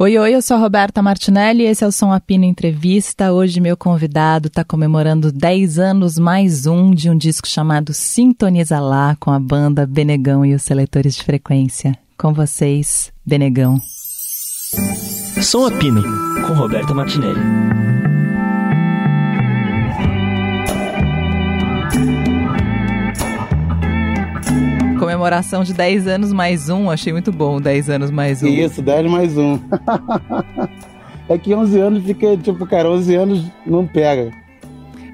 Oi, oi, eu sou a Roberta Martinelli e esse é o Som Apino Entrevista. Hoje meu convidado está comemorando 10 anos mais um de um disco chamado Sintoniza Lá com a banda Benegão e os Seletores de Frequência. Com vocês, Benegão. Som Apino, com Roberta Martinelli. Comemoração de 10 anos mais um, achei muito bom, 10 anos mais um. Isso, 10 mais um. é que 11 anos fica, tipo, cara, 11 anos não pega.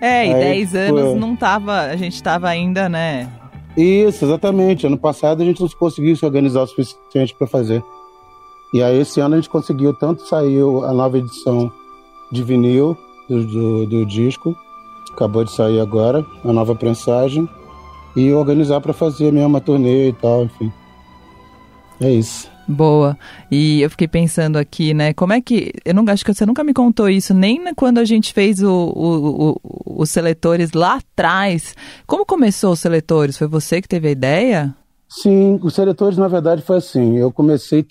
É, e Aí, 10 tipo... anos não tava, a gente tava ainda, né? Isso, exatamente. Ano passado a gente não conseguiu se organizar o suficiente para fazer. E aí esse ano a gente conseguiu, tanto saiu a nova edição de vinil do, do, do disco, acabou de sair agora, a nova prensagem, e organizar para fazer mesmo uma turnê e tal, enfim. É isso. Boa. E eu fiquei pensando aqui, né? Como é que. Eu não acho que você nunca me contou isso, nem quando a gente fez o, o, o, os seletores lá atrás. Como começou os seletores? Foi você que teve a ideia? Sim, os seletores, na verdade, foi assim. Eu comecei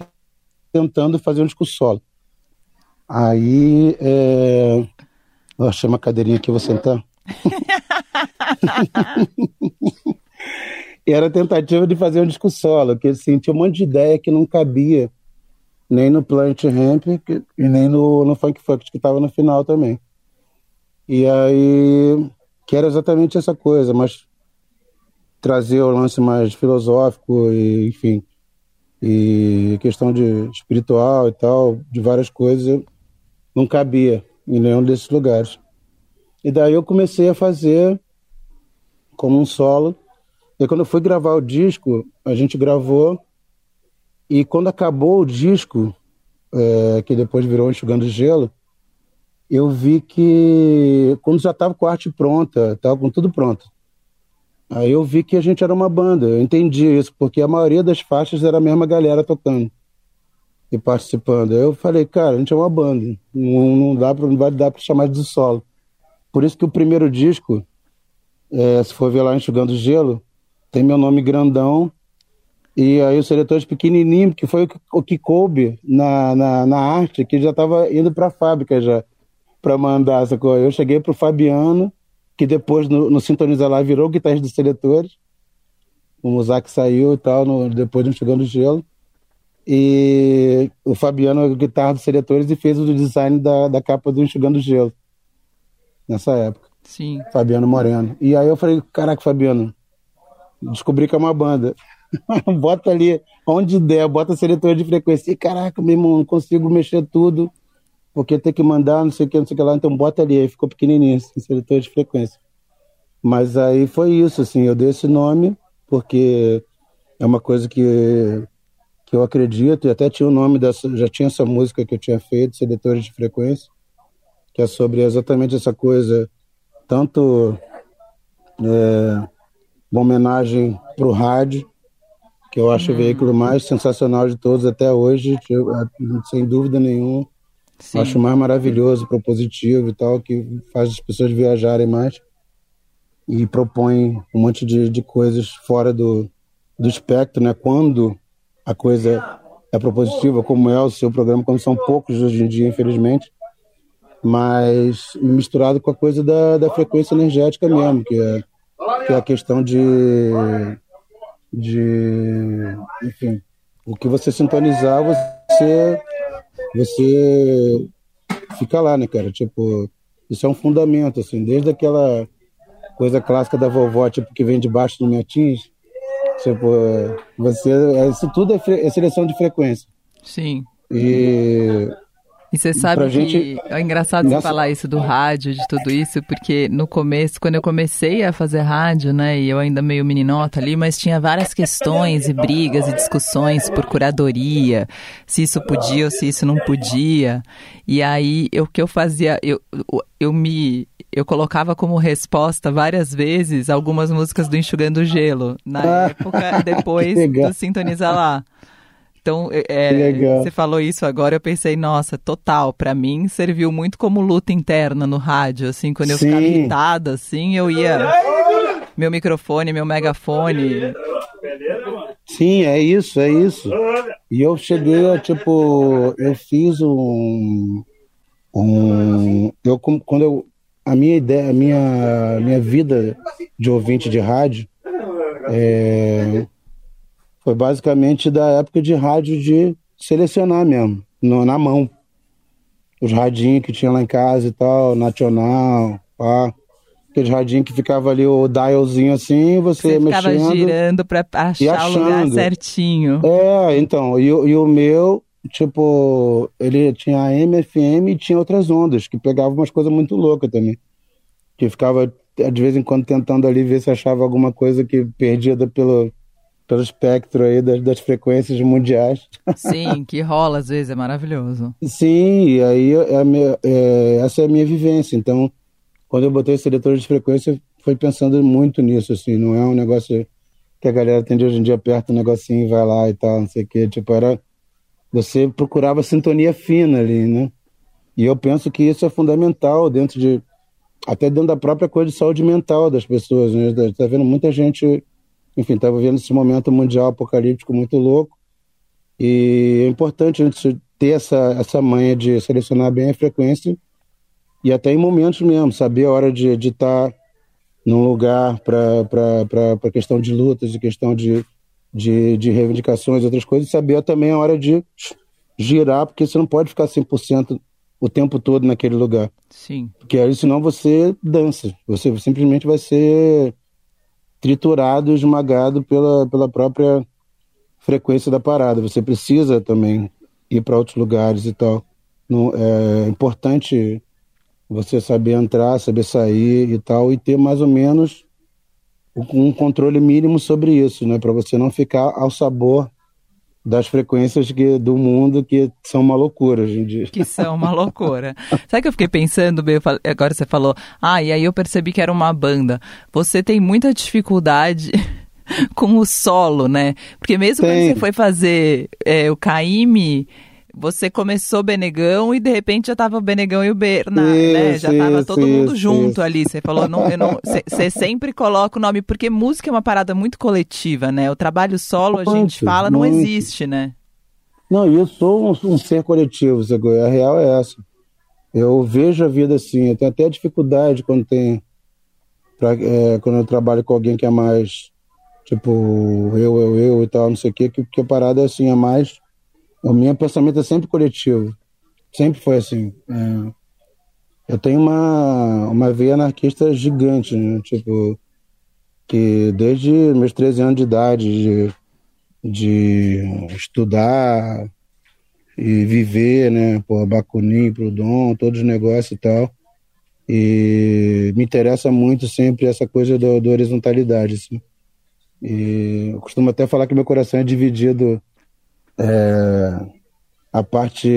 tentando fazer um disco solo. Aí. É... Oh, chama a cadeirinha aqui, vou sentar. era tentativa de fazer um disco solo, que assim, tinha um monte de ideia que não cabia nem no Plant Ramp e nem no, no Funk Funk, que estava no final também. E aí, que era exatamente essa coisa, mas trazer o lance mais filosófico e, enfim, e questão de espiritual e tal, de várias coisas, não cabia em nenhum desses lugares. E daí eu comecei a fazer como um solo. E quando eu fui gravar o disco, a gente gravou. E quando acabou o disco, é, que depois virou Enxugando Gelo, eu vi que quando já estava com a arte pronta, estava com tudo pronto. Aí eu vi que a gente era uma banda. Eu entendi isso, porque a maioria das faixas era a mesma galera tocando e participando. Eu falei, cara, a gente é uma banda. Não, não dá pra, não vai dar para chamar de solo. Por isso que o primeiro disco, é, se for ver lá Enxugando Gelo, tem meu nome grandão e aí os seletores pequenininho, que foi o que coube na, na, na arte, que já estava indo para a fábrica já, para mandar essa coisa. Eu cheguei para o Fabiano, que depois no, no Sintoniza Lá virou guitarrista dos seletores, o Muzak saiu e tal, no, depois do Enxugando Gelo. E o Fabiano é guitarra dos seletores e fez o design da, da capa do Enxugando Gelo nessa época. Sim. Fabiano Moreno. E aí eu falei, caraca, Fabiano, descobri que é uma banda. bota ali, onde der, bota seletor de frequência. E caraca, meu irmão, não consigo mexer tudo, porque tem que mandar, não sei o que, não sei o que lá, então bota ali. Aí ficou pequenininho, assim, seletor de frequência. Mas aí foi isso, assim, eu dei esse nome, porque é uma coisa que, que eu acredito, e até tinha o nome dessa, já tinha essa música que eu tinha feito, Seletores de Frequência, que é sobre exatamente essa coisa, tanto é, uma homenagem para o rádio, que eu acho uhum. o veículo mais sensacional de todos até hoje, sem dúvida nenhuma. Sim. Acho mais maravilhoso, propositivo e tal, que faz as pessoas viajarem mais e propõe um monte de, de coisas fora do, do espectro, né? Quando a coisa é propositiva, como é o seu programa, como são poucos hoje em dia, infelizmente, mas misturado com a coisa da, da frequência energética mesmo, que é, que é a questão de, de, enfim, o que você sintonizar, você, você fica lá, né, cara? Tipo, isso é um fundamento, assim, desde aquela coisa clássica da vovó, tipo, que vem debaixo do metins, tipo, você, isso tudo é, é seleção de frequência. Sim. E e você sabe que gente... é engraçado você falar isso do rádio, de tudo isso, porque no começo, quando eu comecei a fazer rádio, né, e eu ainda meio meninota ali, mas tinha várias questões e brigas e discussões por curadoria, se isso podia ou se isso não podia. E aí, o que eu fazia, eu, eu me eu colocava como resposta várias vezes algumas músicas do Enxugando Gelo, na ah, época depois do Sintoniza Lá. Então, é, é você falou isso agora, eu pensei, nossa, total, para mim serviu muito como luta interna no rádio, assim, quando eu Sim. ficava irritada, assim, eu ia meu microfone, meu megafone. Sim, é isso, é isso. E eu cheguei a, tipo, eu fiz um. um eu, quando eu. A minha ideia, a minha, minha vida de ouvinte de rádio é, foi basicamente da época de rádio de selecionar mesmo, no, na mão. Os radinhos que tinha lá em casa e tal, nacional, pá aquele radinho que ficava ali o dialzinho assim, você, você ficava mexendo. girando para achar o lugar certinho. É, então, e, e, o meu, tipo, ele tinha AM, FM e tinha outras ondas, que pegavam umas coisas muito loucas também. Que ficava, de vez em quando, tentando ali ver se achava alguma coisa que perdida pelo, pelo espectro aí das, das frequências mundiais. Sim, que rola às vezes, é maravilhoso. Sim, e aí é a minha, é, essa é a minha vivência, então quando eu botei seletor de frequência, foi pensando muito nisso, assim, não é um negócio que a galera tem de hoje em dia, aperta um negocinho e vai lá e tal, não sei o quê, tipo, era, você procurava sintonia fina ali, né? E eu penso que isso é fundamental dentro de, até dentro da própria coisa de saúde mental das pessoas, né? Tá vendo muita gente, enfim, tá vivendo esse momento mundial apocalíptico muito louco, e é importante a gente ter essa, essa manha de selecionar bem a frequência e até em momentos mesmo, saber a hora de estar tá num lugar para questão de lutas e questão de, de, de reivindicações, outras coisas, saber também a hora de girar, porque você não pode ficar 100% o tempo todo naquele lugar. Sim. Porque aí senão você dança, você simplesmente vai ser triturado, esmagado pela, pela própria frequência da parada. Você precisa também ir para outros lugares e tal. Não, é importante você saber entrar, saber sair e tal, e ter mais ou menos um controle mínimo sobre isso, né? Para você não ficar ao sabor das frequências que, do mundo que são uma loucura hoje em dia. Que são uma loucura. Sabe que eu fiquei pensando, agora você falou, ah, e aí eu percebi que era uma banda. Você tem muita dificuldade com o solo, né? Porque mesmo tem. quando você foi fazer é, o Caime você começou Benegão e de repente já tava o Benegão e o Berna, né? Já tava isso, todo mundo isso, junto isso. ali. Você falou, não, você sempre coloca o nome, porque música é uma parada muito coletiva, né? O trabalho solo, a gente fala, não existe, né? Não, eu sou um, um ser coletivo, a real é essa. Eu vejo a vida assim, eu tenho até dificuldade quando tem. Pra, é, quando eu trabalho com alguém que é mais tipo eu, eu, eu e tal, não sei o quê, que, que a parada é assim, é mais o meu pensamento é sempre coletivo. Sempre foi assim. É, eu tenho uma, uma veia anarquista gigante, né? Tipo, que desde meus 13 anos de idade, de, de estudar e viver, né? Por Bakunin, Proudhon, todos os negócios e tal. E me interessa muito sempre essa coisa da horizontalidade, assim. E eu costumo até falar que meu coração é dividido é, a parte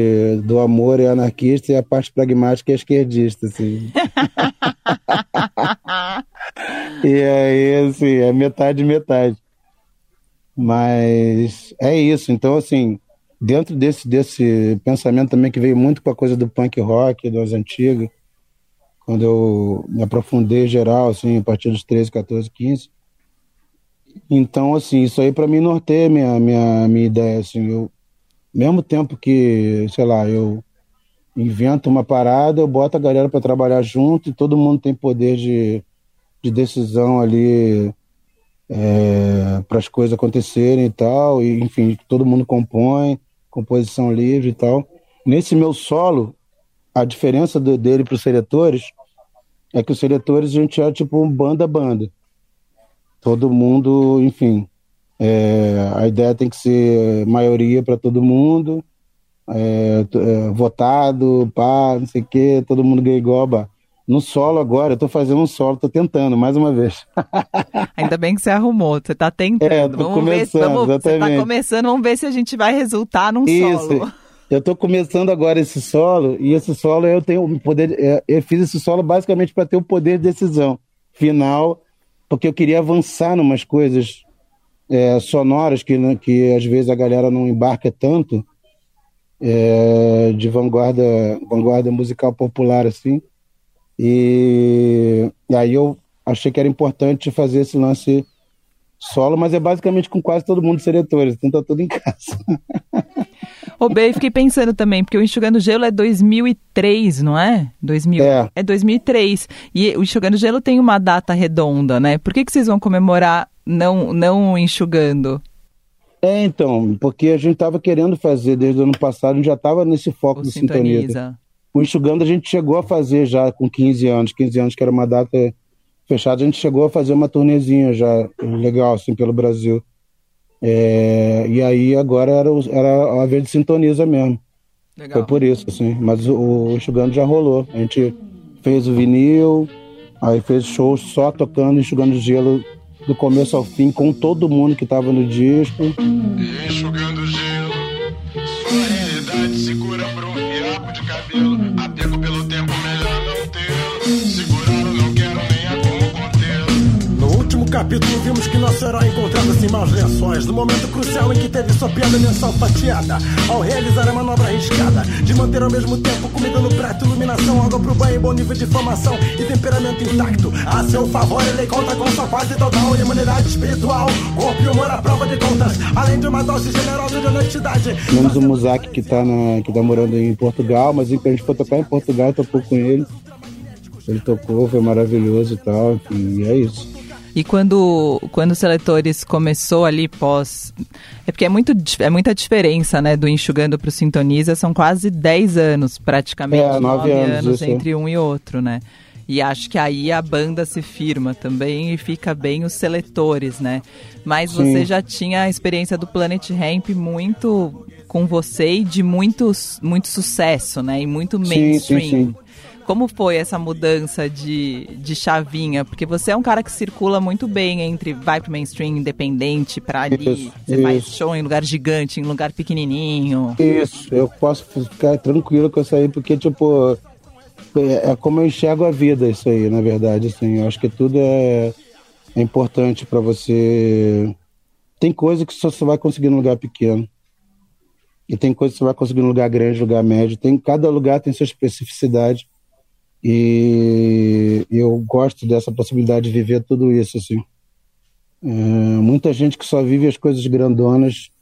do amor é anarquista e a parte pragmática é esquerdista, assim. e aí, assim, é metade metade. Mas é isso. Então, assim, dentro desse, desse pensamento também que veio muito com a coisa do punk rock, das antigas, quando eu me aprofundei geral, assim, a partir dos 13, 14, 15, então, assim, isso aí para mim norteia minha, minha, minha ideia, assim, eu, mesmo tempo que, sei lá, eu invento uma parada, eu boto a galera para trabalhar junto e todo mundo tem poder de, de decisão ali é, para as coisas acontecerem e tal, e enfim, todo mundo compõe, composição livre e tal. Nesse meu solo, a diferença do, dele para os seletores é que os seletores a gente é tipo um banda-banda todo mundo, enfim, é, a ideia tem que ser maioria para todo mundo, é, é, votado, pá, não sei o quê, todo mundo ganha igual, No solo agora, eu tô fazendo um solo, tô tentando, mais uma vez. Ainda bem que você arrumou, você tá tentando. É, tô vamos começando, ver, vamos, Você tá começando, vamos ver se a gente vai resultar num Isso. solo. Eu tô começando agora esse solo, e esse solo eu tenho o poder, é, eu fiz esse solo basicamente para ter o poder de decisão final porque eu queria avançar numas coisas é, sonoras que, né, que às vezes a galera não embarca tanto, é, de vanguarda, vanguarda musical popular, assim. E, e, aí eu achei que era importante fazer esse lance solo, mas é basicamente com quase todo mundo seletores, então tá tudo em casa. Ô, Bey, fiquei pensando também, porque o Enxugando Gelo é 2003, não é? 2000. É. É 2003. E o Enxugando Gelo tem uma data redonda, né? Por que, que vocês vão comemorar não, não enxugando? É, então, porque a gente estava querendo fazer desde o ano passado, a gente já estava nesse foco o do Sintoniza. Sintoniza. O Enxugando a gente chegou a fazer já com 15 anos, 15 anos que era uma data fechada, a gente chegou a fazer uma turnezinha já legal, assim, pelo Brasil. É, e aí agora era, era a vez de Sintoniza mesmo. Legal. Foi por isso, assim. Mas o, o Enxugando já rolou. A gente fez o vinil, aí fez shows só tocando Enxugando Gelo do começo ao fim, com todo mundo que estava no disco. Enxugando gelo, sua realidade se cura por um fiapo de cabelo, capítulo vimos que nosso herói encontrava-se em maus lençóis, no momento crucial em que teve sua piada mensal fatiada, ao realizar a manobra arriscada, de manter ao mesmo tempo comida no prato, iluminação, água pro banho, bom nível de formação e temperamento intacto. A seu favor ele conta com sua quase total imunidade espiritual, corpo e humor à prova de contas, além de uma dose generosa de honestidade. Temos o Muzak que tá, na, que tá morando em Portugal, mas a gente foi tocar em Portugal, tocou com ele. Ele tocou, foi maravilhoso e tal, enfim, e é isso. E quando, quando o Seletores começou ali pós. É porque é, muito, é muita diferença, né? Do Enxugando para o Sintoniza, são quase 10 anos, praticamente. É, 9 anos, anos entre um e outro, né? E acho que aí a banda se firma também e fica bem os seletores, né? Mas Sim. você já tinha a experiência do Planet Ramp muito com você e de muito, muito sucesso, né? E muito mainstream. Sim, sim, sim. Como foi essa mudança de, de chavinha? Porque você é um cara que circula muito bem entre vai pro mainstream independente, pra ali, isso, você isso. faz show em lugar gigante, em lugar pequenininho. Isso, eu posso ficar tranquilo com isso aí, porque, tipo, é, é como eu enxergo a vida isso aí, na verdade, assim. Eu acho que tudo é, é importante para você... Tem coisa que só você vai conseguir num lugar pequeno. E tem coisa que você vai conseguir num lugar grande, lugar médio. Tem, cada lugar tem sua especificidade. E eu gosto dessa possibilidade de viver tudo isso, assim. É, muita gente que só vive as coisas grandonas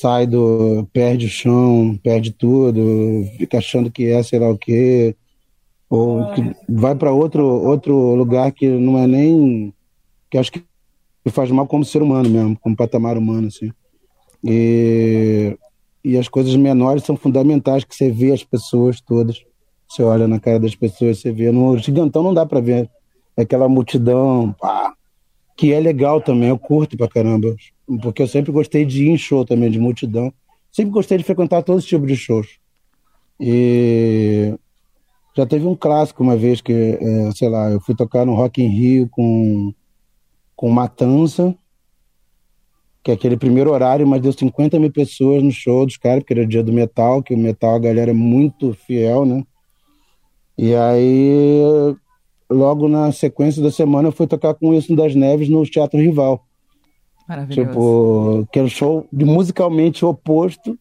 sai do. perde o chão, perde tudo, fica achando que é sei lá o quê, ou que vai para outro, outro lugar que não é nem. que acho que faz mal como ser humano mesmo, como patamar humano, assim. E, e as coisas menores são fundamentais, que você vê as pessoas todas você olha na cara das pessoas, você vê. No gigantão não dá para ver aquela multidão, pá, que é legal também, eu curto pra caramba. Porque eu sempre gostei de ir em show também, de multidão. Sempre gostei de frequentar todos os tipos de shows. E já teve um clássico uma vez que, é, sei lá, eu fui tocar no Rock in Rio com, com Matança, que é aquele primeiro horário, mas deu 50 mil pessoas no show dos caras, porque era o dia do metal, que o metal a galera é muito fiel, né? E aí, logo na sequência da semana, eu fui tocar com o Wilson das Neves no Teatro Rival. Maravilhoso. Tipo, que era um show de musicalmente oposto,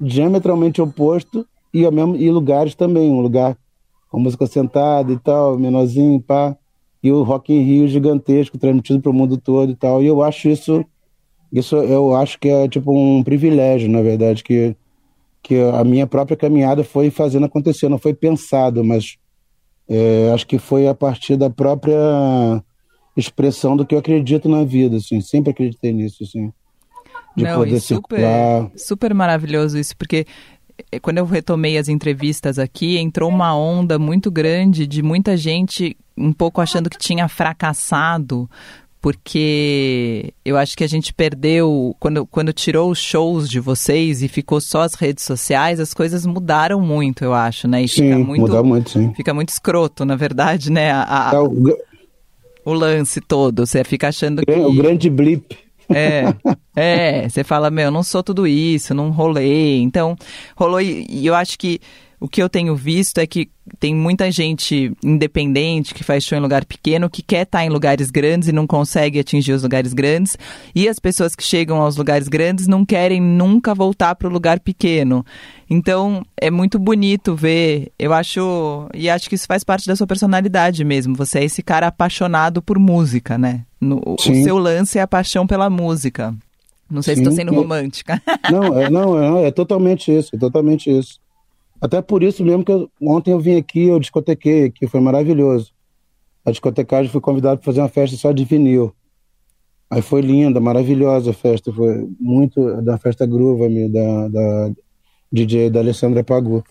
diametralmente oposto, e, ao mesmo, e lugares também. Um lugar com música sentada e tal, menorzinho, pá. E o Rock in Rio gigantesco, transmitido para o mundo todo e tal. E eu acho isso, isso eu acho que é tipo um privilégio, na verdade, que que a minha própria caminhada foi fazendo acontecer, não foi pensado, mas é, acho que foi a partir da própria expressão do que eu acredito na vida, assim, sempre acreditei nisso, assim, de não, poder super, circular. Super maravilhoso isso, porque é, quando eu retomei as entrevistas aqui, entrou uma onda muito grande de muita gente um pouco achando que tinha fracassado porque eu acho que a gente perdeu quando, quando tirou os shows de vocês e ficou só as redes sociais, as coisas mudaram muito, eu acho, né? E sim, fica muito, mudou muito, sim. Fica muito escroto, na verdade, né? A, a, é o, o, lance todo, você fica achando que... O grande blip. É, É, você fala, meu, não sou tudo isso, não rolei. Então, rolou e eu acho que o que eu tenho visto é que tem muita gente independente que faz show em lugar pequeno, que quer estar em lugares grandes e não consegue atingir os lugares grandes. E as pessoas que chegam aos lugares grandes não querem nunca voltar para o lugar pequeno. Então é muito bonito ver. Eu acho. E acho que isso faz parte da sua personalidade mesmo. Você é esse cara apaixonado por música, né? No, o seu lance é a paixão pela música. Não sei Sim, se estou sendo romântica. Não, é, não, é, é totalmente isso, é totalmente isso. Até por isso mesmo que eu, ontem eu vim aqui, eu discotequei, que foi maravilhoso. A discotecagem fui convidado para fazer uma festa só de vinil. Aí foi linda, maravilhosa a festa, foi muito da festa Gruva, da, da DJ da Alessandra Pagu.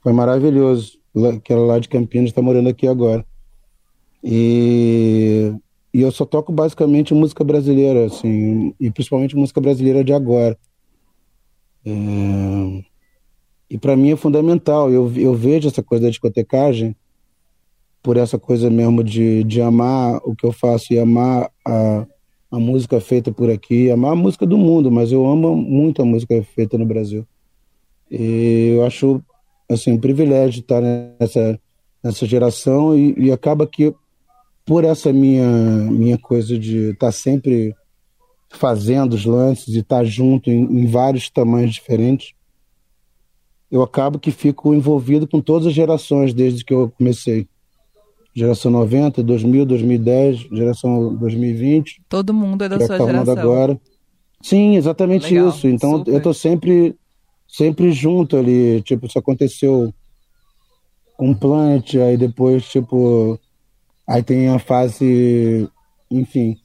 Foi maravilhoso, que lá de Campinas está morando aqui agora. E, e eu só toco basicamente música brasileira, assim, e principalmente música brasileira de agora. É... E para mim é fundamental. Eu, eu vejo essa coisa da discotecagem por essa coisa mesmo de, de amar o que eu faço e amar a, a música feita por aqui, amar a música do mundo, mas eu amo muito a música feita no Brasil. E eu acho assim um privilégio estar nessa, nessa geração e, e acaba que por essa minha minha coisa de estar sempre fazendo os lances e estar junto em, em vários tamanhos diferentes, eu acabo que fico envolvido com todas as gerações desde que eu comecei. Geração 90, 2000, 2010, geração 2020. Todo mundo é da sua tá geração. Agora. Sim, exatamente Legal, isso. Então super. eu tô sempre sempre junto ali, tipo, isso aconteceu com plant, aí depois, tipo, aí tem a fase, enfim,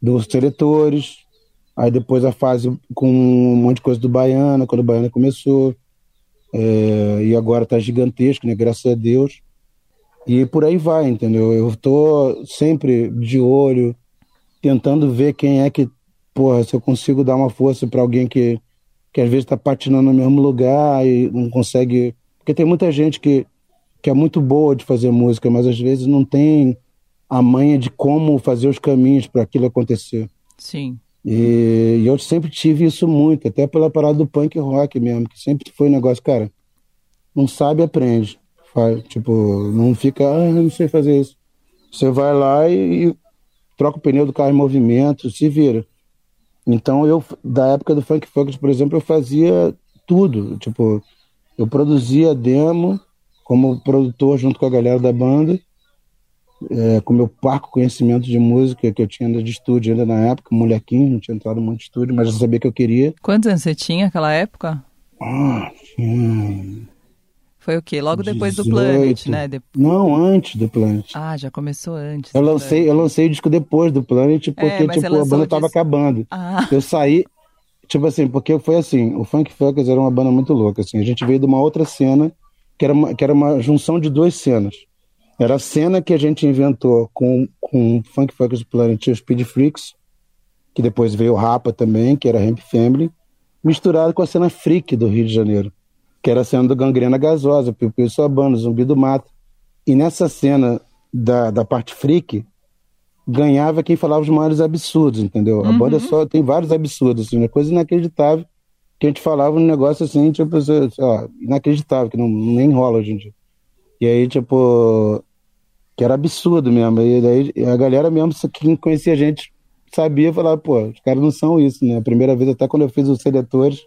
dos seletores, aí depois a fase com um monte de coisa do Baiana, quando o Baiana começou, é, e agora está gigantesco, né? Graças a Deus. E por aí vai, entendeu? Eu estou sempre de olho, tentando ver quem é que, porra, se eu consigo dar uma força para alguém que, que às vezes está patinando no mesmo lugar e não consegue. Porque tem muita gente que, que é muito boa de fazer música, mas às vezes não tem a manha de como fazer os caminhos para aquilo acontecer. Sim. E, e, eu sempre tive isso muito, até pela parada do punk rock mesmo, que sempre foi um negócio, cara, não sabe, aprende. Faz, tipo, não fica, ah, não sei fazer isso. Você vai lá e, e troca o pneu do carro em movimento, se vira. Então eu, da época do Funk Funk, por exemplo, eu fazia tudo. Tipo, eu produzia demo como produtor junto com a galera da banda é, com meu parco conhecimento de música que eu tinha ainda de estúdio ainda na época, molequinho, não tinha entrado muito de estúdio, mas eu sabia que eu queria. Quantos anos você tinha naquela época? Ah, tinha... Foi o quê? Logo 18. depois do Planet, né? De... Não, antes do Planet. Ah, já começou antes. Eu lancei, eu lancei o disco depois do Planet porque, é, tipo, a banda tava acabando. Ah. Eu saí, tipo assim, porque foi assim, o Funk Funkers era uma banda muito louca, assim. A gente veio de uma outra cena, que era uma, que era uma junção de duas cenas. Era a cena que a gente inventou com, com Funk Funkers Planet e os Speed Freaks, que depois veio o Rapa também, que era Ramp Family, misturado com a cena freak do Rio de Janeiro, que era a cena do Gangrena Gasosa, Piu Piu Sabano, Zumbi do Mato. E nessa cena da, da parte freak, ganhava quem falava os maiores absurdos, entendeu? Uhum. A banda só tem vários absurdos, assim, uma coisa inacreditável, que a gente falava um negócio assim, tipo, lá, inacreditável, que não, nem rola hoje em dia. E aí, tipo, que era absurdo mesmo. E daí a galera mesmo, quem conhecia a gente, sabia falar, pô, os caras não são isso, né? A primeira vez, até quando eu fiz os seletores,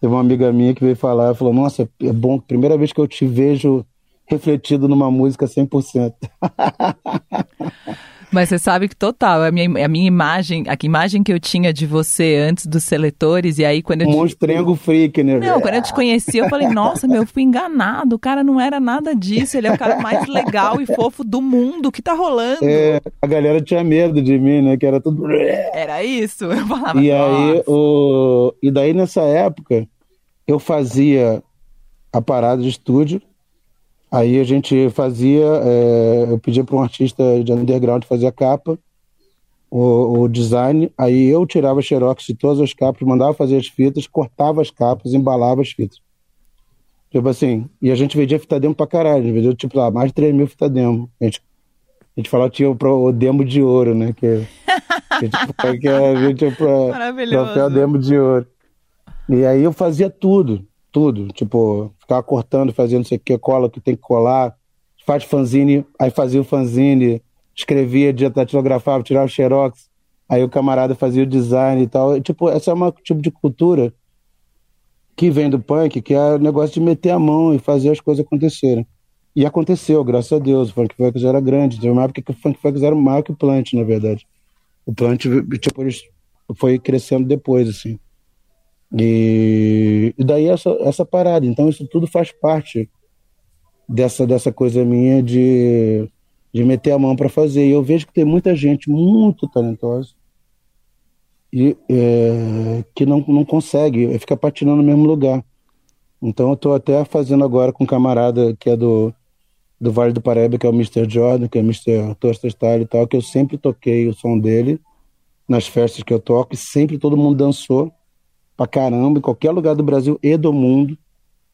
teve uma amiga minha que veio falar, falou, nossa, é bom, primeira vez que eu te vejo refletido numa música 100%. Mas você sabe que total, a minha, a minha imagem, a imagem que eu tinha de você antes dos seletores, e aí quando eu. Monstrengo te... freak, né? Não, quando eu te conheci, eu falei, nossa, meu, eu fui enganado. O cara não era nada disso. Ele é o cara mais legal e fofo do mundo. O que tá rolando? É, a galera tinha medo de mim, né? Que era tudo. Era isso. Eu falava, e aí, o... E daí nessa época, eu fazia a parada de estúdio Aí a gente fazia, é, eu pedia para um artista de underground fazer a capa, o, o, design, aí eu tirava xerox de todas as capas, mandava fazer as fitas, cortava as capas, embalava as fitas. Tipo assim, e a gente vendia fita demo pra caralho, a gente vendia tipo lá, mais de 3 mil fita demo. A gente, a gente falava que tinha o, demo de ouro, né? Que, que, tipo, que a gente pra, troféu demo de ouro. E aí eu fazia tudo, tudo. Tipo, ficava cortando, fazendo não sei o que, cola que tem que colar, faz fanzine, aí fazia o fanzine, escrevia, datilografava, tirava o xerox, aí o camarada fazia o design e tal. Tipo, essa é uma tipo de cultura que vem do punk, que é o negócio de meter a mão e fazer as coisas acontecerem. E aconteceu, graças a Deus. O Funk Focus era grande. Teve uma época que o Funk Focus era maior que o Plant, na verdade. O Plant, tipo, foi crescendo depois, assim. E, e daí essa, essa parada. Então isso tudo faz parte dessa, dessa coisa minha de, de meter a mão para fazer. E eu vejo que tem muita gente muito talentosa e é, que não, não consegue, fica patinando no mesmo lugar. Então eu estou até fazendo agora com um camarada que é do, do Vale do Paraíba, que é o Mr. Jordan, que é o Mr. Toaster Style e tal, que eu sempre toquei o som dele nas festas que eu toco e sempre todo mundo dançou pra caramba, em qualquer lugar do Brasil e do mundo.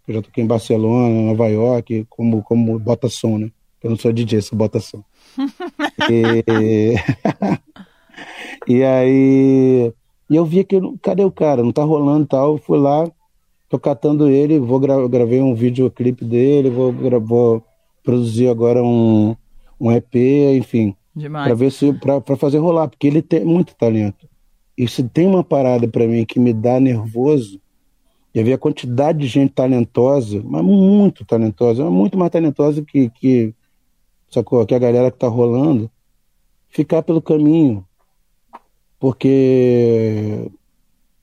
Eu já toquei em Barcelona, Nova York, como, como bota som, né? Eu não sou DJ, sou bota som. e... e aí e eu vi que cadê o cara? Não tá rolando tal. Fui lá, tô catando ele, vou gra gravei um videoclipe dele, vou, vou produzir agora um, um EP, enfim. Para ver se para fazer rolar, porque ele tem muito talento. E se tem uma parada para mim que me dá nervoso, é ver a quantidade de gente talentosa, mas muito talentosa, muito mais talentosa que, que, sacou, que a galera que tá rolando, ficar pelo caminho. Porque.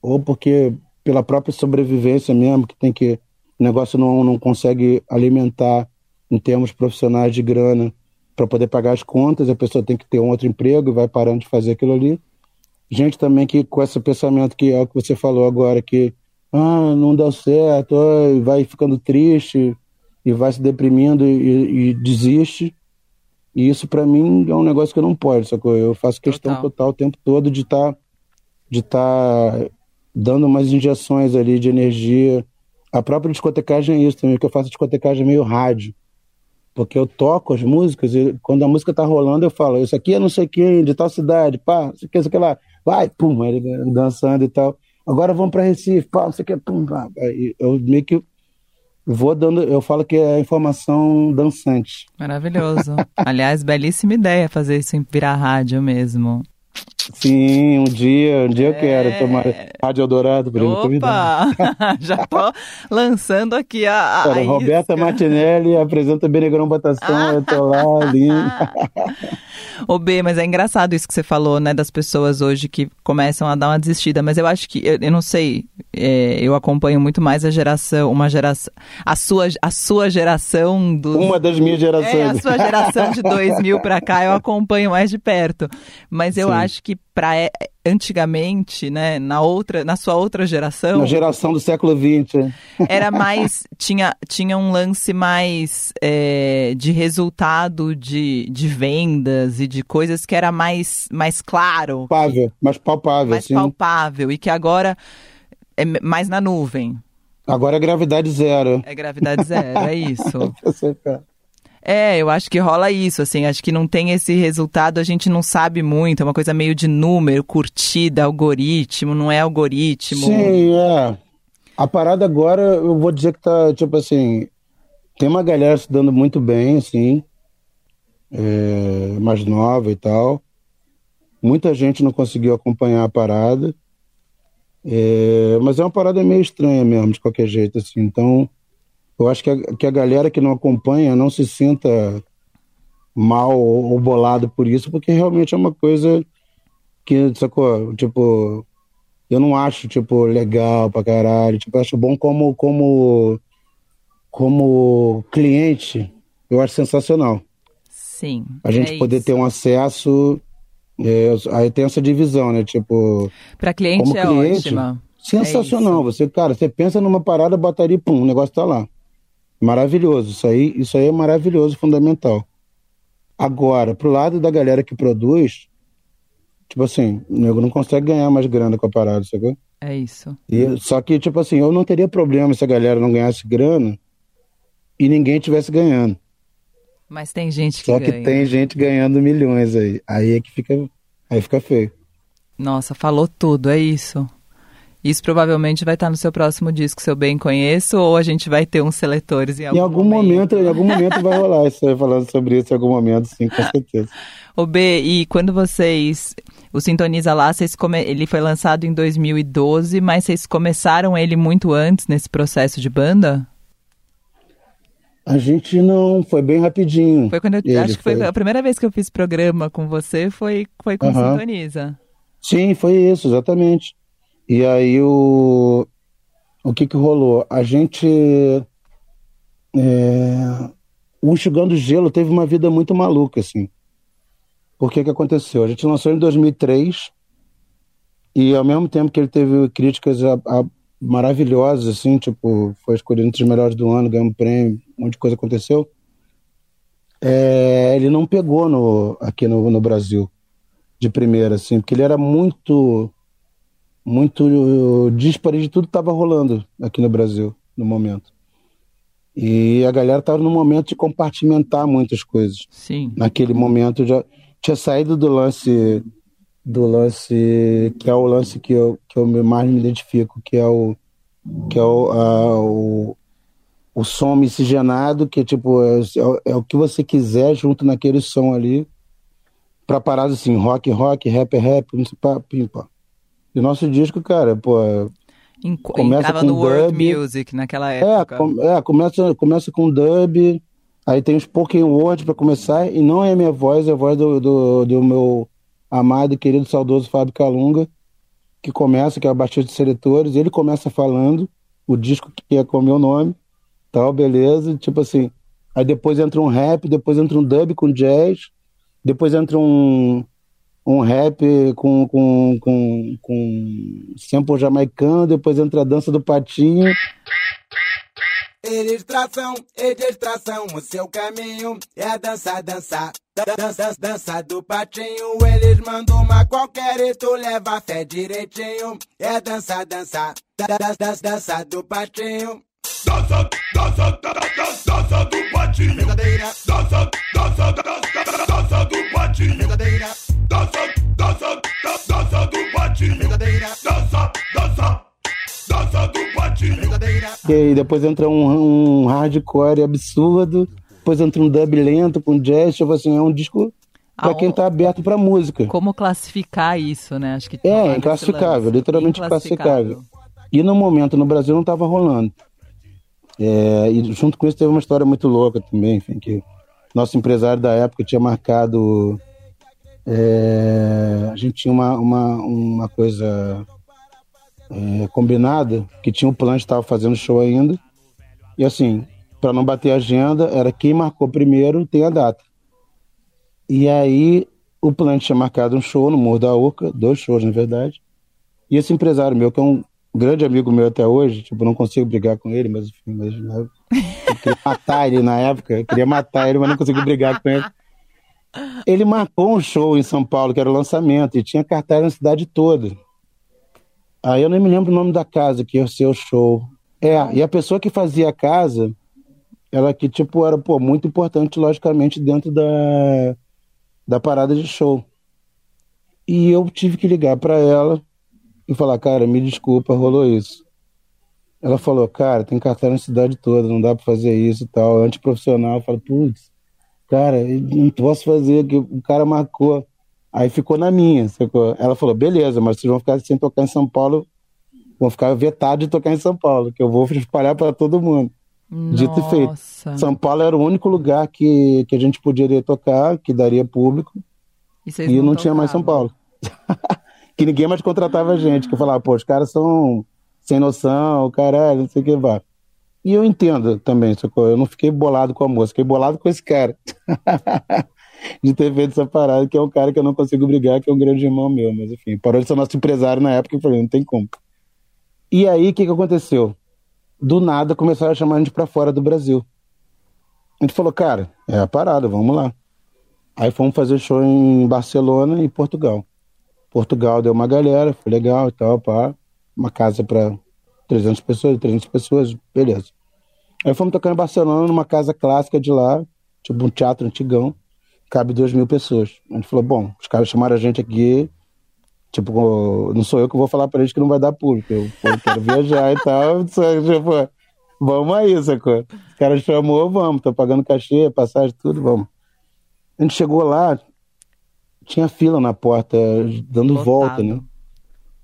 Ou porque pela própria sobrevivência mesmo, que tem que. O negócio não, não consegue alimentar em termos profissionais de grana para poder pagar as contas, a pessoa tem que ter um outro emprego e vai parando de fazer aquilo ali gente também que com esse pensamento que é o que você falou agora, que ah, não deu certo, vai ficando triste e vai se deprimindo e, e desiste. E isso para mim é um negócio que eu não pode, sacou? Eu faço questão total, total o tempo todo de estar tá, de tá dando umas injeções ali de energia. A própria discotecagem é isso também, que eu faço discotecagem meio rádio. Porque eu toco as músicas e quando a música tá rolando eu falo, isso aqui é não sei quem, de tal cidade, pá, isso aqui, isso aqui lá vai, pum, ele dançando e tal. Agora vamos para Recife, pá, você quer, pum, pá. Eu meio que vou dando, eu falo que é informação dançante. Maravilhoso. Aliás, belíssima ideia fazer isso em rádio mesmo. Sim, um dia, um dia é... eu quero tomar Rádio Eldorado para me convidar. Já tô lançando aqui a, a Roberta Martinelli apresenta Benegrão Batação, eu tô lá, lindo. Ô B, mas é engraçado isso que você falou, né, das pessoas hoje que começam a dar uma desistida, mas eu acho que, eu, eu não sei, é, eu acompanho muito mais a geração, uma geração, a sua, a sua geração do... Uma das minhas gerações. É, a sua geração de 2000 para cá eu acompanho mais de perto, mas eu Sim. acho que para é, antigamente, né, na outra, na sua outra geração, na geração do século XX, era mais tinha tinha um lance mais é, de resultado de, de vendas e de coisas que era mais mais claro, palpável, mais palpável, mais sim. palpável e que agora é mais na nuvem. Agora é gravidade zero. É gravidade zero, é isso. É, eu acho que rola isso, assim, acho que não tem esse resultado, a gente não sabe muito, é uma coisa meio de número, curtida, algoritmo, não é algoritmo. Sim, é. A parada agora, eu vou dizer que tá, tipo assim, tem uma galera se dando muito bem, assim, é, mais nova e tal. Muita gente não conseguiu acompanhar a parada. É, mas é uma parada meio estranha mesmo, de qualquer jeito, assim. Então, eu acho que a, que a galera que não acompanha não se sinta mal ou, bolado por isso, porque realmente é uma coisa que, sacou? Tipo, eu não acho, tipo, legal pra caralho. Tipo, eu acho bom como, como, como cliente, eu acho sensacional. Sim. A gente é poder isso. ter um acesso. É, aí tem essa divisão, né? Tipo. Pra cliente é cliente, ótima. Sensacional. É você, cara, você pensa numa parada, botaria, pum, o negócio tá lá. Maravilhoso, isso aí, isso aí é maravilhoso, fundamental. Agora, pro lado da galera que produz, tipo assim, o nego não consegue ganhar mais grana com a parada, sacou? É isso. E, só que, tipo assim, eu não teria problema se a galera não ganhasse grana e ninguém tivesse ganhando. Mas tem gente que Só ganha. que tem gente ganhando milhões aí. Aí é que fica, aí fica feio. Nossa, falou tudo, é isso. Isso provavelmente vai estar no seu próximo disco, se eu bem conheço, ou a gente vai ter uns seletores em algum, em algum momento. momento. Em algum momento vai rolar isso, falando sobre isso em algum momento, sim, com certeza. O B, e quando vocês. O Sintoniza Lá, vocês come, ele foi lançado em 2012, mas vocês começaram ele muito antes nesse processo de banda? A gente não, foi bem rapidinho. Foi quando eu ele acho que foi, foi, a primeira vez que eu fiz programa com você foi, foi com uhum. Sintoniza. Sim, foi isso, exatamente. E aí o, o que que rolou? A gente. É, o Enxugando Gelo teve uma vida muito maluca, assim. Por que que aconteceu? A gente lançou em 2003 e ao mesmo tempo que ele teve críticas a, a maravilhosas, assim, tipo, foi escolhido entre os melhores do ano, ganhou um prêmio, um monte de coisa aconteceu. É, ele não pegou no, aqui no, no Brasil de primeira, assim, porque ele era muito, muito disparo de tudo que estava rolando aqui no Brasil no momento. E a galera estava no momento de compartimentar muitas coisas. Sim. Naquele momento já tinha saído do lance do lance que é o lance que eu, que eu mais me identifico, que é o que é o, a, o, o som miscigenado, que tipo é, é, é, o que você quiser junto naquele som ali, para parada assim, rock, rock, rap, rap, pá, pimpa. E o nosso disco, cara, pô, começa com no dub, world music naquela é, época. É, é, começa, começa com dub, aí tem os spoken word para começar, e não é a minha voz, é a voz do, do, do meu amado e querido saudoso Fábio Calunga, que começa, que é o Batista de Seletores, ele começa falando o disco que é com o meu nome, tal, beleza, tipo assim, aí depois entra um rap, depois entra um dub com jazz, depois entra um, um rap com, com, com, com sample jamaicano, depois entra a dança do patinho, Ilustração e distração, o seu caminho é dançar, dançar. Dança, dança do patinho, eles mandam uma qualquer e tu leva fé direitinho. É dançar, dançar, dança, dança do patinho. Dança, dança, dança, dança do patinho. Brincadeira. Dança, dança, dança, dança do patinho. Dança, dança, dança do patinho. Dança, dança. Dança do patinho. E aí depois entra um, um hardcore absurdo, depois entra um dub lento com jazz, tipo assim, é um disco para quem tá aberto para música. Como classificar isso, né? Acho que é inclassificável, literalmente classificável. E no momento no Brasil não tava rolando. É, e junto com isso teve uma história muito louca também, enfim, que nosso empresário da época tinha marcado. É, a gente tinha uma, uma, uma coisa é, combinada, que tinha um plano, estava fazendo show ainda. E assim, para não bater a agenda, era quem marcou primeiro tem a data. E aí o plano tinha marcado um show no Morro da Urca, dois shows na verdade. E esse empresário meu, que é um grande amigo meu até hoje, tipo, não consigo brigar com ele, mas enfim, mas, né, eu queria matar ele na época, eu queria matar ele, mas não consegui brigar com ele. Ele marcou um show em São Paulo, que era o lançamento, e tinha cartaz na cidade toda. Aí eu nem me lembro o nome da casa que ia ser o show. É, e a pessoa que fazia a casa, ela que, tipo, era, pô, muito importante, logicamente, dentro da, da parada de show. E eu tive que ligar para ela e falar, cara, me desculpa, rolou isso. Ela falou, cara, tem cartão na cidade toda, não dá para fazer isso e tal. Antiprofissional, eu falo, putz, cara, não posso fazer, que o cara marcou. Aí ficou na minha. Sacou? Ela falou: beleza, mas vocês vão ficar sem tocar em São Paulo, vão ficar vetados de tocar em São Paulo, que eu vou espalhar para todo mundo. Nossa. Dito e feito. São Paulo era o único lugar que, que a gente poderia tocar, que daria público. E, e não, não tinha mais São Paulo. que ninguém mais contratava a gente, que falava, pô, os caras são sem noção, caralho, não sei o que vai. E eu entendo também, sacou? Eu não fiquei bolado com a moça, fiquei bolado com esse cara. de ter feito essa parada, que é um cara que eu não consigo brigar, que é um grande irmão meu, mas enfim, parou de ser nosso empresário na época e falei, não tem como. E aí, o que, que aconteceu? Do nada começaram a chamar a gente pra fora do Brasil. A gente falou, cara, é a parada, vamos lá. Aí fomos fazer show em Barcelona e Portugal. Portugal deu uma galera, foi legal e tal, pá. Uma casa para 300 pessoas, 300 pessoas, beleza. Aí fomos tocar em Barcelona, numa casa clássica de lá, tipo um teatro antigão cabe duas mil pessoas. A gente falou, bom, os caras chamaram a gente aqui, Tipo, não sou eu que vou falar para eles que não vai dar público. Eu, eu quero viajar e tal. Tipo, vamos aí, sacou? O cara chamou, vamos, tô pagando cachê, passagem, tudo, vamos. A gente chegou lá, tinha fila na porta, dando Lotado. volta, né?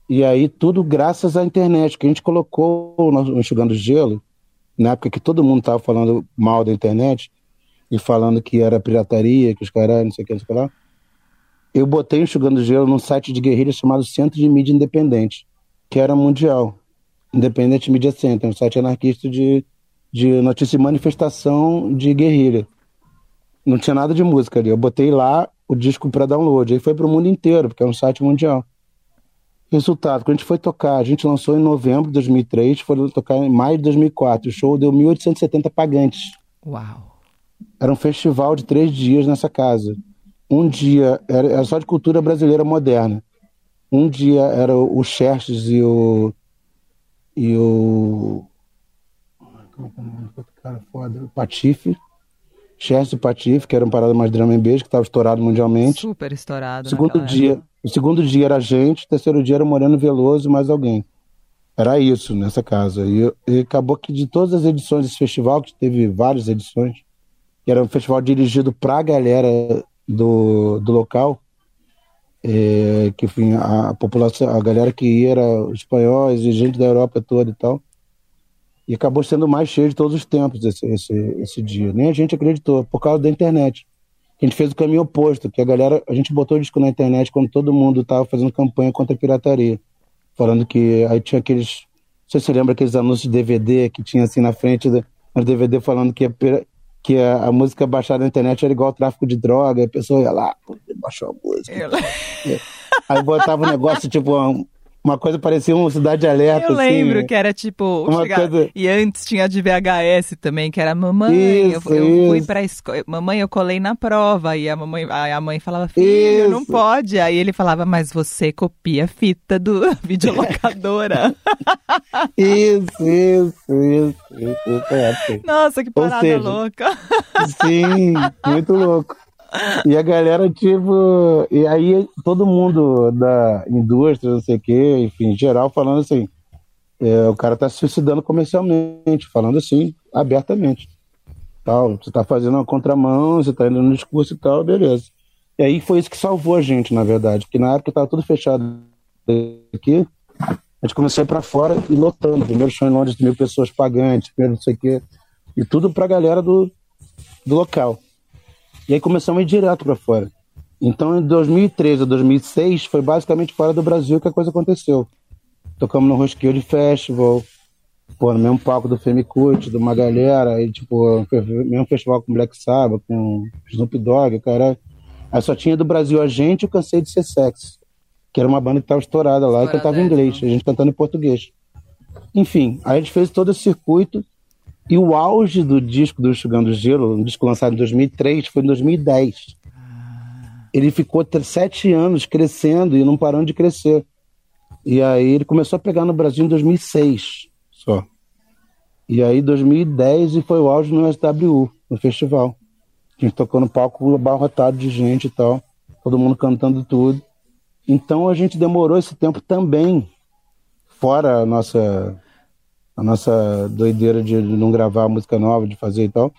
E aí, tudo graças à internet, que a gente colocou no Enxugando Gelo, na época que todo mundo tava falando mal da internet, e falando que era pirataria, que os caras, não sei o que, não sei o que lá. Eu botei Enxugando Gelo num site de guerrilha chamado Centro de Mídia Independente, que era mundial. Independent Media Center, um site anarquista de, de notícia e manifestação de guerrilha. Não tinha nada de música ali. Eu botei lá o disco para download. Aí foi para o mundo inteiro, porque é um site mundial. Resultado, quando a gente foi tocar, a gente lançou em novembro de 2003, foi tocar em maio de 2004. O show deu 1.870 pagantes. Uau! Era um festival de três dias nessa casa. Um dia era, era só de cultura brasileira moderna. Um dia era o Xerxes e o. E o. Como é que é o nome do cara foda? O Patife. Chester e Patife, que era um parada mais drama em beijo, que estava estourado mundialmente. Super estourado. Segundo dia, época. o segundo dia era a gente, o terceiro dia era Moreno Veloso e mais alguém. Era isso nessa casa. E, e, acabou que de todas as edições desse festival, que teve várias edições, que era um festival dirigido para a galera do, do local, é, que enfim, a, a, população, a galera que ia era espanhóis e gente da Europa toda e tal. E acabou sendo o mais cheio de todos os tempos esse, esse, esse dia. Nem a gente acreditou, por causa da internet. A gente fez o caminho oposto, que a galera, a gente botou o disco na internet quando todo mundo estava fazendo campanha contra a pirataria. Falando que aí tinha aqueles. Não sei se você lembra aqueles anúncios de DVD que tinha assim na frente do DVD falando que, a, que a, a, música baixada na internet era igual ao tráfico de droga, a pessoa ia lá, baixou a música. Ela... Aí botava um negócio, tipo, uma coisa parecia uma cidade alerta. Eu assim, lembro que era tipo. Coisa... E antes tinha de VHS também, que era mamãe. Isso, eu, eu fui pra escola. Mamãe, eu colei na prova. E a mamãe, a mãe falava, filho, isso. não pode. Aí ele falava, mas você copia a fita do videolocadora. isso, isso, isso, isso, isso. Nossa, que parada seja, louca. Sim, muito louco. E a galera, tipo. E aí todo mundo da indústria, não sei o quê, enfim, geral, falando assim. É, o cara tá se suicidando comercialmente, falando assim, abertamente. Tal, você tá fazendo uma contramão, você tá indo no discurso e tal, beleza. E aí foi isso que salvou a gente, na verdade, porque na época tava tudo fechado aqui, a gente começou a ir pra fora e lotando. Primeiro show em Londres, mil pessoas pagantes, primeiro não sei o quê. E tudo pra galera do, do local. E aí começamos a ir direto para fora. Então, em 2013 a 2006, foi basicamente fora do Brasil que a coisa aconteceu. Tocamos no Rosqueio de Festival, pô, no mesmo palco do Femicut, de uma galera, aí, tipo, mesmo festival com Black Sabbath, com Snoop Dogg, cara. Aí só tinha do Brasil a gente e o Cansei de Ser Sexy, que era uma banda que estava estourada lá e cantava em inglês, a gente cantando em português. Enfim, aí a gente fez todo esse circuito e o auge do disco do Enxugando Gelo, um disco lançado em 2003, foi em 2010. Ele ficou sete anos crescendo e não parando de crescer. E aí ele começou a pegar no Brasil em 2006 só. E aí 2010 e foi o auge no SWU, no festival. A gente tocou no palco abarrotado de gente e tal, todo mundo cantando tudo. Então a gente demorou esse tempo também, fora a nossa a nossa doideira de não gravar música nova, de fazer e tal.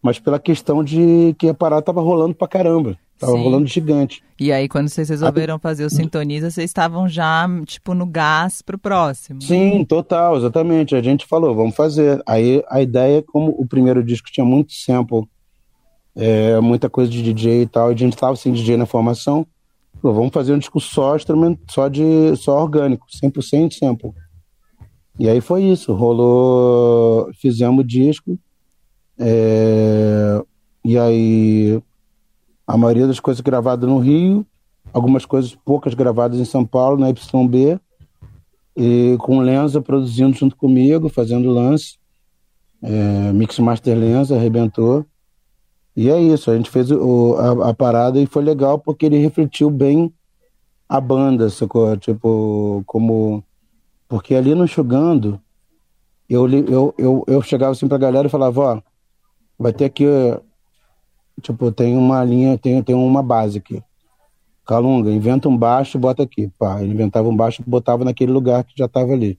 Mas pela questão de que a parada tava rolando pra caramba. Tava Sim. rolando gigante. E aí, quando vocês resolveram fazer o Sintoniza, vocês estavam já, tipo, no gás pro próximo. Sim, total, exatamente. A gente falou, vamos fazer. Aí a ideia, como o primeiro disco tinha muito sample, é, muita coisa de DJ e tal, e a gente tava sem DJ na formação, falou, vamos fazer um disco só instrumento, só de só orgânico, 100% sample. E aí foi isso, rolou, fizemos disco, é, e aí a maioria das coisas gravadas no Rio, algumas coisas poucas gravadas em São Paulo, na YB, e com o Lenza produzindo junto comigo, fazendo lance, é, Mix Master Lenza, arrebentou. E é isso, a gente fez o, a, a, parada e foi legal porque ele refletiu bem a banda, sacou? Tipo, como porque ali no Enxugando, eu, eu, eu, eu chegava assim pra galera e falava, ó, vai ter aqui, tipo, tem uma linha, tem, tem uma base aqui. Calunga, inventa um baixo, bota aqui. Pá, ele inventava um baixo, botava naquele lugar que já estava ali.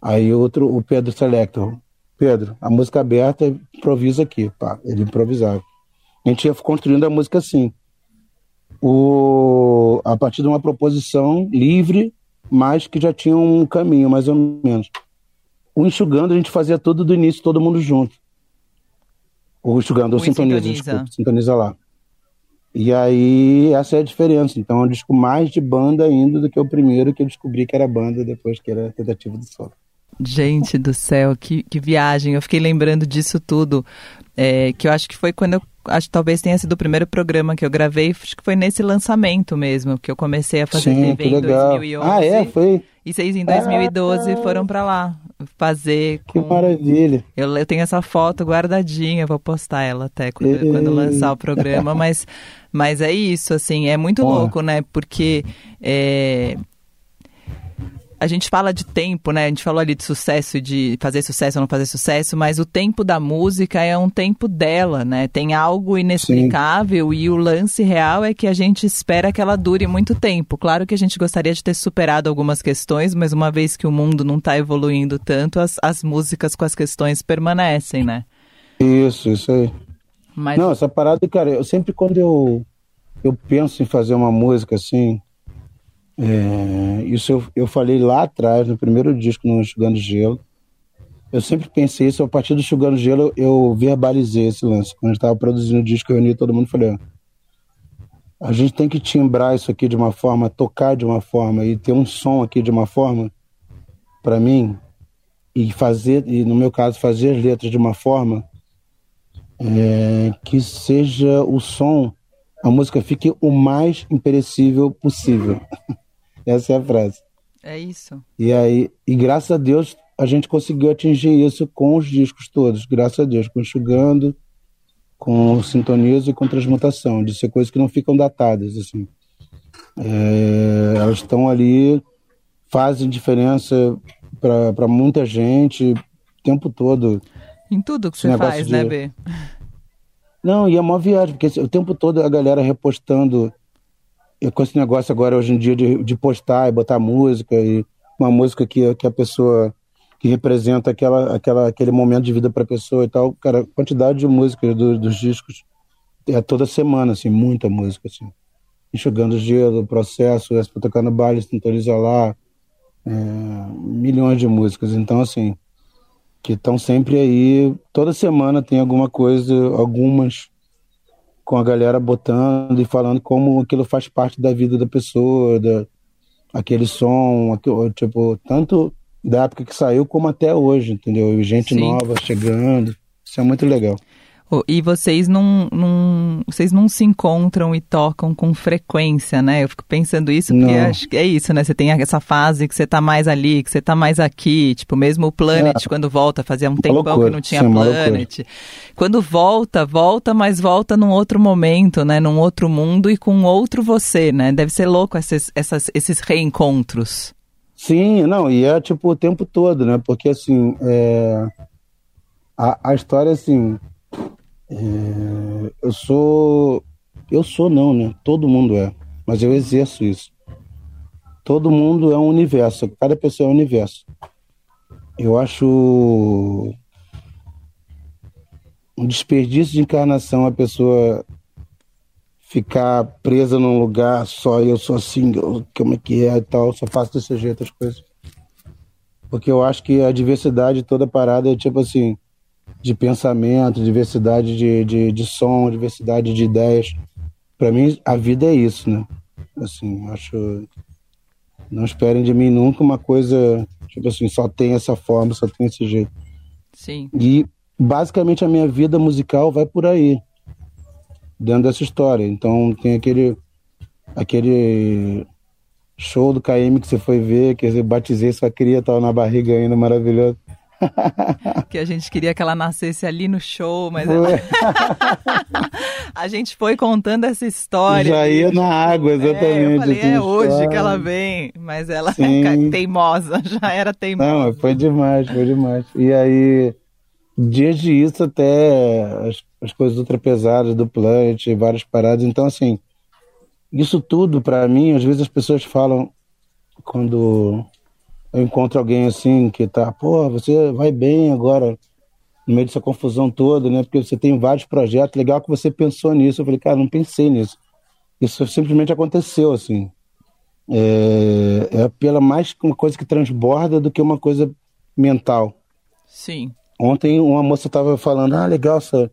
Aí outro, o Pedro Selector. Pedro, a música aberta, improvisa aqui. Pá, ele improvisava. A gente ia construindo a música assim. O, a partir de uma proposição livre, mas que já tinha um caminho, mais ou menos. O enxugando a gente fazia tudo do início, todo mundo junto. O enxugando, o, sintoniza, sintoniza. Desculpa, sintoniza lá. E aí, essa é a diferença. Então, é um disco mais de banda ainda do que o primeiro que eu descobri que era banda depois que era tentativa de solo. Gente do céu, que, que viagem. Eu fiquei lembrando disso tudo. É, que eu acho que foi quando eu. Acho que talvez tenha sido o primeiro programa que eu gravei. Acho que foi nesse lançamento mesmo, que eu comecei a fazer Sim, TV em 2011. Ah, é? Foi. E vocês em 2012 ah, foram para lá fazer. Com... Que maravilha. Eu, eu tenho essa foto guardadinha, vou postar ela até quando, quando lançar o programa, mas, mas é isso, assim, é muito louco, né? Porque é, a gente fala de tempo, né? A gente falou ali de sucesso, de fazer sucesso ou não fazer sucesso, mas o tempo da música é um tempo dela, né? Tem algo inexplicável Sim. e o lance real é que a gente espera que ela dure muito tempo. Claro que a gente gostaria de ter superado algumas questões, mas uma vez que o mundo não está evoluindo tanto, as, as músicas com as questões permanecem, né? Isso, isso aí. Mas... Não, essa parada, cara, eu sempre quando eu, eu penso em fazer uma música assim, é, isso eu, eu falei lá atrás, no primeiro disco, no Enxugando Gelo. Eu sempre pensei isso, a partir do Enxugando Gelo eu verbalizei esse lance. Quando gente estava produzindo o disco, eu reuni todo mundo e falei: a gente tem que timbrar isso aqui de uma forma, tocar de uma forma e ter um som aqui de uma forma, para mim, e fazer, e no meu caso, fazer as letras de uma forma é, que seja o som, a música fique o mais imperecível possível. Essa é a frase. É isso. E aí, e graças a Deus, a gente conseguiu atingir isso com os discos todos, graças a Deus, com Enxugando, com Sintonizo e com Transmutação, de ser coisas que não ficam datadas, assim. É, elas estão ali, fazem diferença para muita gente o tempo todo. Em tudo que você faz, de... né, B? Não, e é uma viagem, porque o tempo todo a galera repostando eu com esse negócio agora hoje em dia de, de postar e botar música e uma música que, que a pessoa que representa aquela, aquela, aquele momento de vida para a pessoa e tal, cara, quantidade de músicas do, dos discos é toda semana, assim, muita música, assim. Enxugando gelo, processo, essa pra tocar no baile, sintoniza lá, é, milhões de músicas. Então, assim, que estão sempre aí, toda semana tem alguma coisa, algumas com a galera botando e falando como aquilo faz parte da vida da pessoa, da, aquele som, aquilo, tipo, tanto da época que saiu como até hoje, entendeu? Gente Sim. nova chegando. Isso é muito legal. E vocês não, não, vocês não se encontram e tocam com frequência, né? Eu fico pensando isso porque acho que é isso, né? Você tem essa fase que você tá mais ali, que você tá mais aqui. Tipo, mesmo o Planet, é. quando volta, fazia um tempão loucura. que não tinha Sim, Planet. Quando volta, volta, mas volta num outro momento, né? Num outro mundo e com outro você, né? Deve ser louco esses, essas, esses reencontros. Sim, não, e é tipo o tempo todo, né? Porque assim, é... a, a história, assim, é, eu sou. Eu sou não, né? Todo mundo é. Mas eu exerço isso. Todo mundo é um universo. Cada pessoa é um universo. Eu acho um desperdício de encarnação a pessoa ficar presa num lugar só eu sou assim, como é que é e tal, só faço desse jeito as coisas. Porque eu acho que a diversidade toda parada é tipo assim, de pensamento, diversidade de, de, de som, diversidade de ideias. Para mim, a vida é isso, né? Assim, acho. Não esperem de mim nunca uma coisa, tipo assim, só tem essa forma, só tem esse jeito. Sim. E basicamente a minha vida musical vai por aí, dentro dessa história. Então tem aquele aquele show do KM que você foi ver, que eu batizei sua cria, tava na barriga ainda, maravilhoso. que a gente queria que ela nascesse ali no show, mas ela... a gente foi contando essa história. Já ia na água, exatamente. É, eu falei, é hoje que ela vem, mas ela é teimosa, já era teimosa. Não, foi demais, foi demais. E aí, desde isso até as, as coisas ultrapesadas do Planet, várias paradas. Então, assim, isso tudo, para mim, às vezes as pessoas falam, quando eu encontro alguém assim que tá, pô, você vai bem agora, no meio dessa confusão toda, né? Porque você tem vários projetos, legal que você pensou nisso. Eu falei, cara, não pensei nisso. Isso simplesmente aconteceu, assim. É, é pela mais uma coisa que transborda do que uma coisa mental. Sim. Ontem uma moça estava falando, ah, legal sua,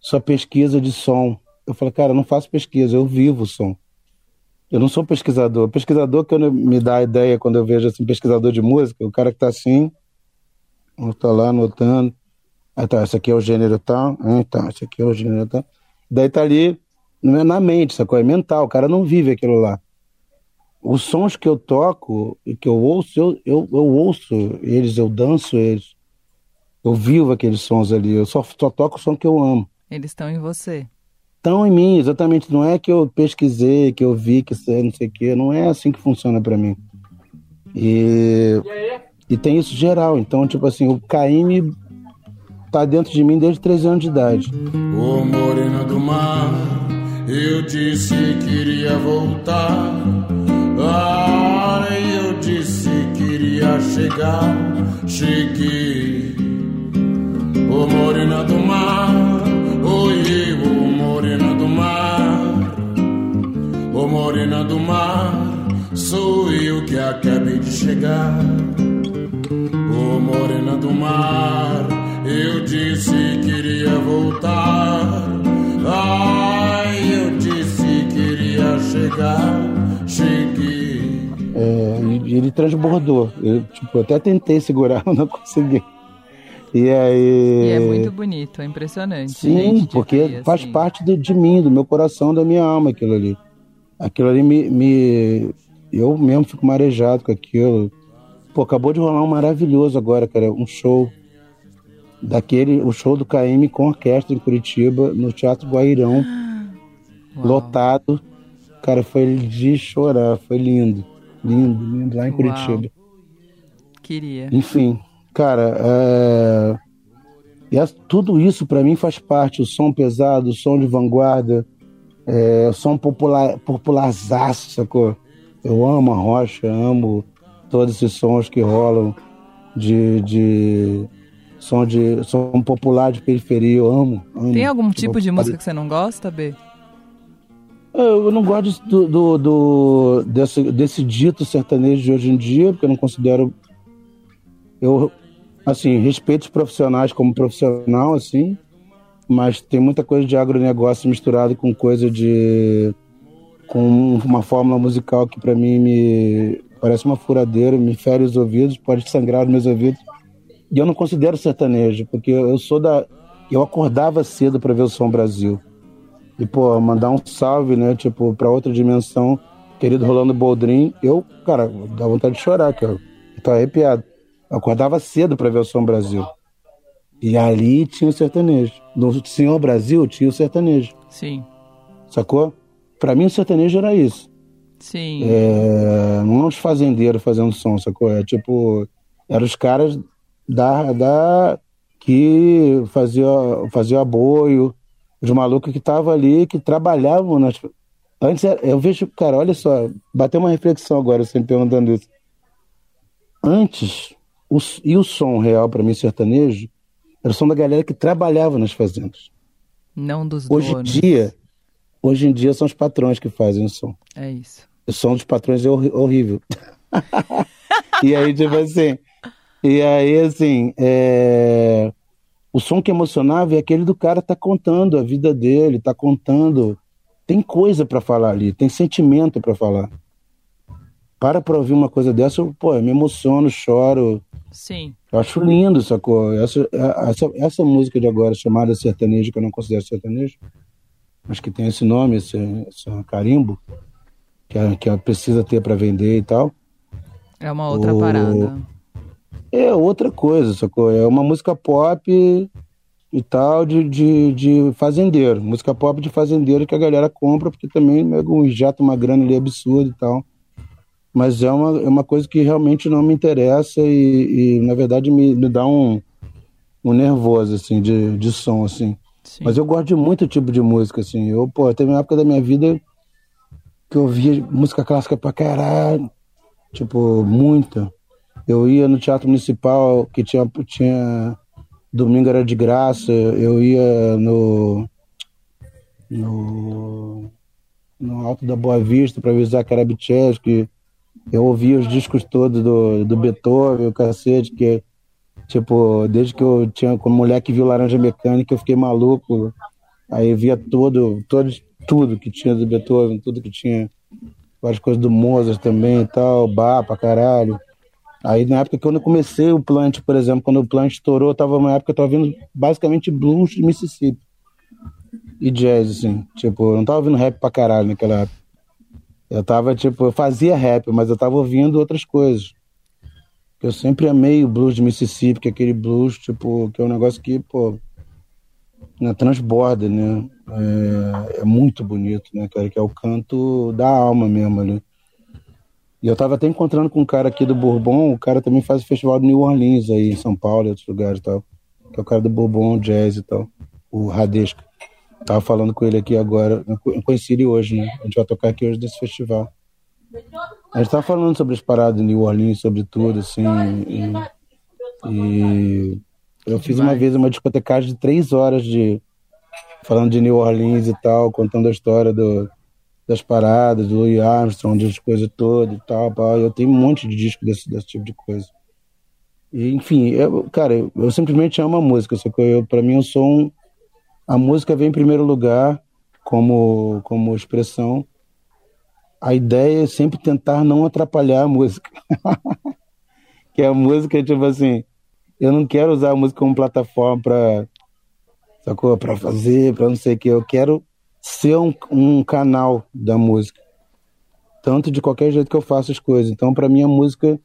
sua pesquisa de som. Eu falei, cara, eu não faço pesquisa, eu vivo o som. Eu não sou pesquisador. Pesquisador que me dá a ideia quando eu vejo assim, pesquisador de música, o cara que está assim, está lá anotando. Ah, tá, esse aqui é o gênero tal. Ah, tá, esse aqui é o gênero tal. Daí tá ali não é na mente, sacou? É mental. O cara não vive aquilo lá. Os sons que eu toco e que eu ouço, eu, eu, eu ouço eles, eu danço eles. Eu vivo aqueles sons ali. Eu só, só toco o som que eu amo. Eles estão em você. Estão em mim, exatamente. Não é que eu pesquisei, que eu vi, que sei, não sei o quê. Não é assim que funciona para mim. E, e tem isso geral. Então, tipo assim, o Caíme tá dentro de mim desde 13 anos de idade. Ô morena do mar, eu disse que iria voltar. Ah, eu disse que iria chegar, cheguei. Ô morena do mar, oi, Ô morena do mar, sou eu que acabei de chegar. Ô morena do mar, eu disse que iria voltar. Ai, eu disse que iria chegar. Cheguei. É, ele transbordou. Eu tipo, até tentei segurar, mas não consegui. E aí. E é muito bonito, é impressionante. Sim, porque faz assim. parte de, de, mim, do meu coração, da minha alma, aquilo ali. Aquilo ali me, me. Eu mesmo fico marejado com aquilo. Pô, acabou de rolar um maravilhoso agora, cara. Um show daquele, o show do KM com orquestra em Curitiba, no Teatro Guairão, Uau. lotado. Cara, foi de chorar, foi lindo. Lindo, lindo, lá em Uau. Curitiba. Queria. Enfim, cara, é... e tudo isso para mim faz parte. O som pesado, o som de vanguarda, é, o som popular, popularzaço, sacou? Eu amo a rocha, amo todos esses sons que rolam de, de som de som popular de periferia, eu amo. amo. Tem algum tipo de música que você não gosta, B? Eu não gosto do, do, do, desse, desse dito sertanejo de hoje em dia, porque eu não considero. Eu, assim, respeito os profissionais como profissional, assim, mas tem muita coisa de agronegócio misturado com coisa de. com uma fórmula musical que para mim me parece uma furadeira, me fere os ouvidos, pode sangrar meus ouvidos. E eu não considero sertanejo, porque eu sou da. Eu acordava cedo para ver o Som Brasil. E, pô, mandar um salve, né? Tipo, para outra dimensão, querido Rolando Boldrin. Eu, cara, dá vontade de chorar, que eu tô arrepiado. Eu acordava cedo para ver o Som Brasil. E ali tinha o sertanejo. No Senhor Brasil tinha o sertanejo. Sim. Sacou? Para mim o sertanejo era isso. Sim. É, não os fazendeiros fazendo som, sacou? É tipo, eram os caras da, da que fazia, fazia aboio, os malucos que estavam ali, que trabalhavam nas. Antes, eu vejo, cara, olha só, bateu uma reflexão agora, você me perguntando isso. Antes, o, e o som real para mim sertanejo, era o som da galera que trabalhava nas fazendas. Não dos Hoje donos. em dia, hoje em dia são os patrões que fazem o som. É isso. O som dos patrões é horrível. e aí, tipo assim, e aí, assim, é... o som que emocionava é aquele do cara tá contando a vida dele, tá contando. Tem coisa para falar ali, tem sentimento para falar. Para pra ouvir uma coisa dessa, eu, pô, eu me emociono, choro. Sim. Eu acho lindo, sacou? Essa, essa, essa música de agora, chamada sertanejo, que eu não considero sertanejo, mas que tem esse nome, esse, esse carimbo, que, é, que ela precisa ter para vender e tal. É uma outra o... parada é outra coisa, sacou? É uma música pop e tal de, de, de fazendeiro. Música pop de fazendeiro que a galera compra, porque também é injeta uma grana ali absurda e tal. Mas é uma, é uma coisa que realmente não me interessa e, e na verdade, me, me dá um, um nervoso, assim, de, de som, assim. Sim. Mas eu gosto de muito tipo de música, assim. Eu, pô, teve uma época da minha vida que eu ouvia música clássica pra caralho, tipo, muita. Eu ia no Teatro Municipal, que tinha, tinha domingo era de graça, eu ia no, no, no Alto da Boa Vista para avisar que eu ouvia os discos todos do, do Beethoven, o cacete, que tipo, desde que eu tinha, como moleque viu Laranja Mecânica, eu fiquei maluco, aí via todo, todo, tudo que tinha do Beethoven, tudo que tinha, várias coisas do Mozart também e tal, bar pra caralho. Aí na época que eu comecei o plant, por exemplo, quando o plant estourou, eu tava uma época eu tava ouvindo basicamente blues de Mississippi e jazz, assim. Tipo, eu não tava ouvindo rap pra caralho naquela época. Eu tava, tipo, eu fazia rap, mas eu tava ouvindo outras coisas. Eu sempre amei o blues de Mississippi, que é aquele blues, tipo, que é um negócio que, pô, né, transborda, né? É, é muito bonito, né, cara? Que é o canto da alma mesmo ali. E eu tava até encontrando com um cara aqui do Bourbon, o cara também faz o festival de New Orleans aí, em São Paulo e outros lugares e tal. Que é o cara do Bourbon Jazz e tal, o Radesca. Tava falando com ele aqui agora, eu conheci ele hoje, né? A gente vai tocar aqui hoje nesse festival. A gente tava falando sobre as paradas de New Orleans, sobre tudo, assim, e, e eu fiz uma vez uma discotecagem de três horas de falando de New Orleans e tal, contando a história do, das paradas, do Louis Armstrong, das coisas todas e tal. Pá. Eu tenho um monte de disco desse, desse tipo de coisa. E, enfim, eu, cara, eu, eu, simplesmente amo a música. Só que eu, pra mim, eu sou um. A música vem em primeiro lugar como, como expressão. A ideia é sempre tentar não atrapalhar a música. que a música, tipo assim, eu não quero usar a música como plataforma para sacou? Para fazer, para não sei o que. Eu quero ser um, um canal da música. Tanto de qualquer jeito que eu faço as coisas. Então, para mim, a música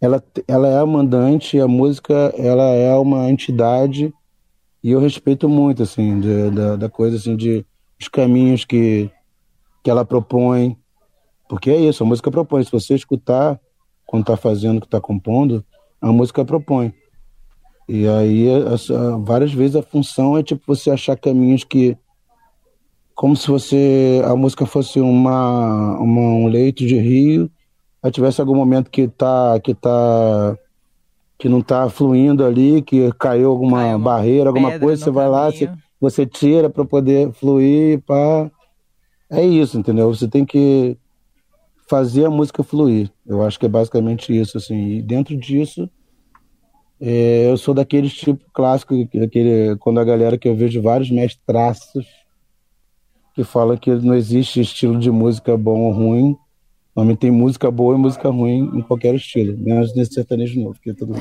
ela, ela é a mandante, a música ela é uma entidade e eu respeito muito assim de, da, da coisa assim de os caminhos que que ela propõe, porque é isso, a música propõe. Se você escutar quando está fazendo, que está compondo, a música propõe. E aí, várias vezes a função é tipo você achar caminhos que como se você a música fosse uma, uma um leito de rio, aí tivesse algum momento que tá que tá que não tá fluindo ali, que caiu alguma barreira, alguma coisa, você vai lá, você, você tira para poder fluir, pá. É isso, entendeu? Você tem que fazer a música fluir. Eu acho que é basicamente isso, assim. E dentro disso, é, eu sou daqueles tipo clássico, aquele, quando a galera que eu vejo vários mestraços que fala que não existe estilo de música bom ou ruim. Normalmente tem música boa e música ruim em qualquer estilo, menos nesse sertanejo novo, que é tudo.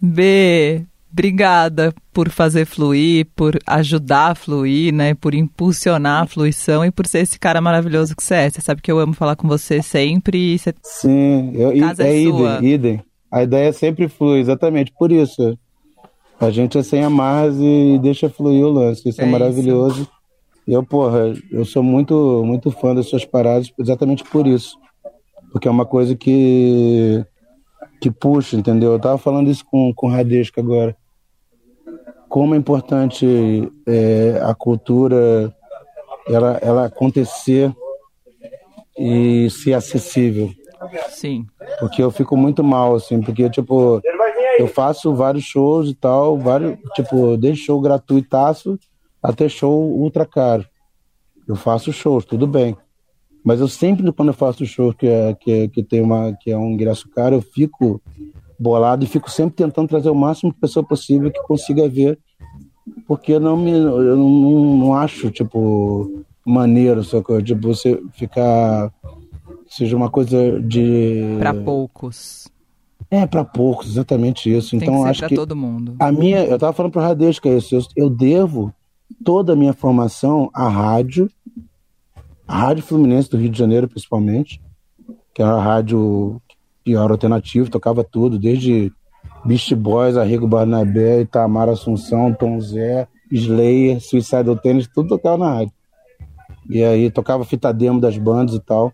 B, obrigada por fazer fluir, por ajudar a fluir, né? Por impulsionar a fluição e por ser esse cara maravilhoso que você é. Você sabe que eu amo falar com você sempre você... Sim, eu, Casa é, é idem, idem. A ideia sempre flui, exatamente por isso. A gente é sem amarras e deixa fluir o lance. Isso é, é maravilhoso. Isso. Eu, porra, eu sou muito, muito fã das suas paradas exatamente por isso. Porque é uma coisa que, que puxa, entendeu? Eu tava falando isso com, com o Radesca agora. Como é importante é, a cultura ela, ela acontecer e ser acessível. Sim. Porque eu fico muito mal, assim, porque, tipo, eu faço vários shows e tal, vários, tipo, desde show gratuitaço até show ultra caro. Eu faço shows, tudo bem. Mas eu sempre, quando eu faço show que, é, que, é, que, tem uma, que é um ingresso caro, eu fico bolado e fico sempre tentando trazer o máximo de pessoa possível que consiga ver, porque eu não me, eu não, não acho, tipo, maneiro, só que, tipo, você ficar, seja uma coisa de... Para poucos. É, para poucos, exatamente isso. Tem então, que acho que todo mundo. A minha, eu estava falando para o Radesca isso, eu, eu devo toda a minha formação à rádio, a Rádio Fluminense do Rio de Janeiro, principalmente, que é a rádio pior alternativo, tocava tudo, desde Beast Boys, Arrigo Barnabé, Itamar Assunção, Tom Zé, Slayer, Suicidal Tennis, tudo tocava na rádio. E aí tocava fita demo das bandas e tal.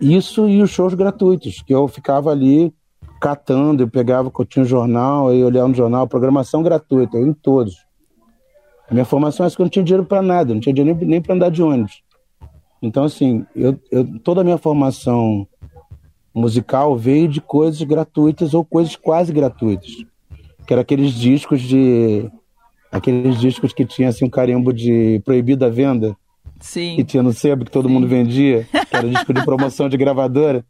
Isso e os shows gratuitos, que eu ficava ali catando, eu pegava, eu tinha um jornal, aí olhava no jornal, programação gratuita, eu em todos. A minha formação é que eu não tinha dinheiro para nada, não tinha dinheiro nem, nem para andar de ônibus. Então, assim, eu, eu, toda a minha formação musical veio de coisas gratuitas ou coisas quase gratuitas. Que eram aqueles discos de. Aqueles discos que tinha assim, um carimbo de proibida venda. Sim. Que tinha no sebo, que todo Sim. mundo vendia, que era disco de promoção de gravadora.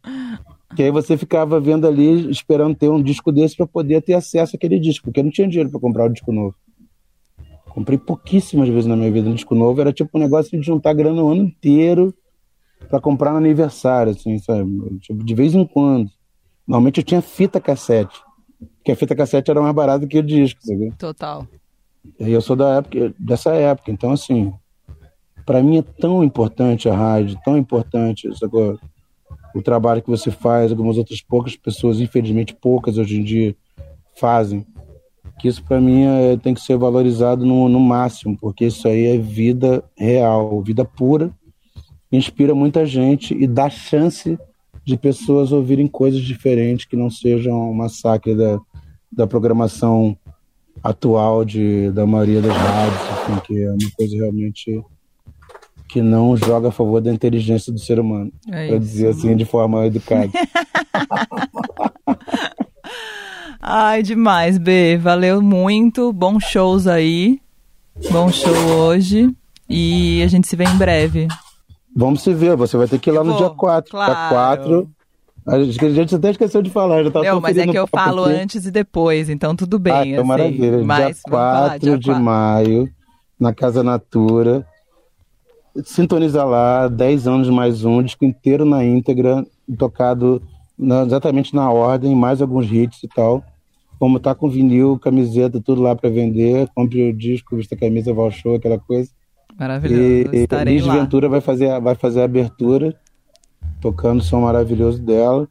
Que aí você ficava vendo ali, esperando ter um disco desse para poder ter acesso àquele disco, porque eu não tinha dinheiro para comprar o disco novo. Comprei pouquíssimas vezes na minha vida um disco novo, era tipo um negócio de juntar grana o ano inteiro para comprar no aniversário, assim, sabe? Tipo, de vez em quando. Normalmente eu tinha fita cassete, porque a fita cassete era mais barata que o disco, sabe? Total. E eu sou da época, dessa época, então assim, para mim é tão importante a rádio, tão importante agora o trabalho que você faz, algumas outras poucas pessoas, infelizmente poucas hoje em dia, fazem. Que isso para mim é, tem que ser valorizado no, no máximo, porque isso aí é vida real, vida pura, inspira muita gente e dá chance de pessoas ouvirem coisas diferentes que não sejam um massacre da, da programação atual de, da maioria das rádios, assim, que é uma coisa realmente que não joga a favor da inteligência do ser humano. É para dizer assim de forma educada. Ai, demais, B. Valeu muito. Bons shows aí. Bom show hoje. E a gente se vê em breve. Vamos se ver. Você vai ter que ir lá no dia 4. Claro. Dia 4. A gente até esqueceu de falar. Já tá Não, mas é que eu falo aqui. antes e depois, então tudo bem. Ah, então assim. maravilha. Mas, dia 4 dia de 4. maio, na Casa Natura sintoniza lá, 10 anos mais um, disco inteiro na íntegra, tocado na, exatamente na ordem, mais alguns hits e tal. Como tá com vinil, camiseta, tudo lá para vender, compre o disco, vista a camisa, vai ao show, aquela coisa. Maravilhoso, e, estarei Liz lá. Ventura vai fazer, vai fazer a abertura, tocando o som maravilhoso dela.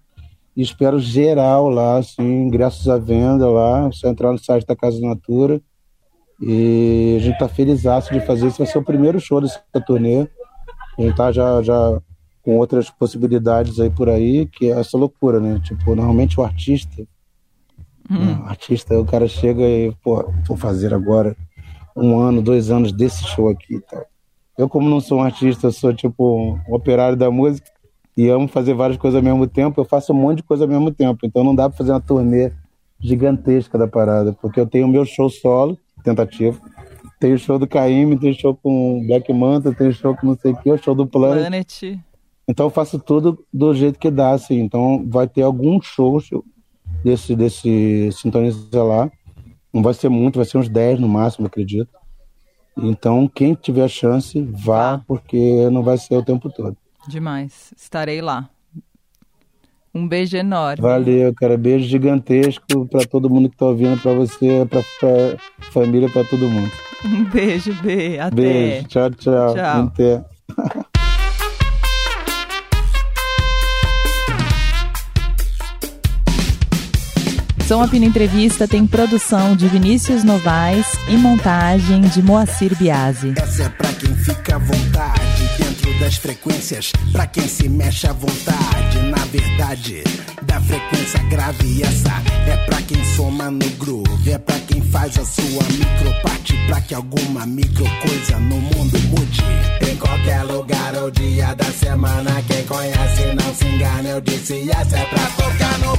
E espero geral lá, assim, ingressos à venda lá, só entrar no site da Casa Natura e a gente está feliz de fazer. Esse vai ser o primeiro show dessa turnê. A gente tá já, já com outras possibilidades aí por aí, que é essa loucura, né? Tipo, normalmente o artista. Hum. O artista, o cara chega e, pô, vou fazer agora um ano, dois anos desse show aqui e tal. Eu, como não sou um artista, eu sou tipo um operário da música e amo fazer várias coisas ao mesmo tempo, eu faço um monte de coisa ao mesmo tempo. Então não dá para fazer uma turnê gigantesca da parada, porque eu tenho o meu show solo, tentativa. Tem o show do Caíme, tem o show com Black Manta, tem o show com não sei o que, o show do Planet. Planet. Então eu faço tudo do jeito que dá, assim. Então vai ter algum show desse, desse Sintoniza lá. Não vai ser muito, vai ser uns 10 no máximo, acredito. Então, quem tiver a chance, vá, porque não vai ser o tempo todo. Demais. Estarei lá. Um beijo enorme. Valeu, cara. Beijo gigantesco para todo mundo que tá ouvindo, para você, para família, para todo mundo. Um beijo, B. Até. Beijo. Tchau, tchau. Tchau. Até. Som Apino Entrevista tem produção de Vinícius Novaes e montagem de Moacir Biasi. Essa é pra quem fica à vontade dentro das frequências, pra quem se mexe à vontade. Na verdade, da frequência grave, essa é pra quem soma no groove, é pra quem faz a sua microparte, pra que alguma micro coisa no mundo mude. Em qualquer lugar ou dia da semana, quem conhece não se engana. Eu disse, essa é pra tocar no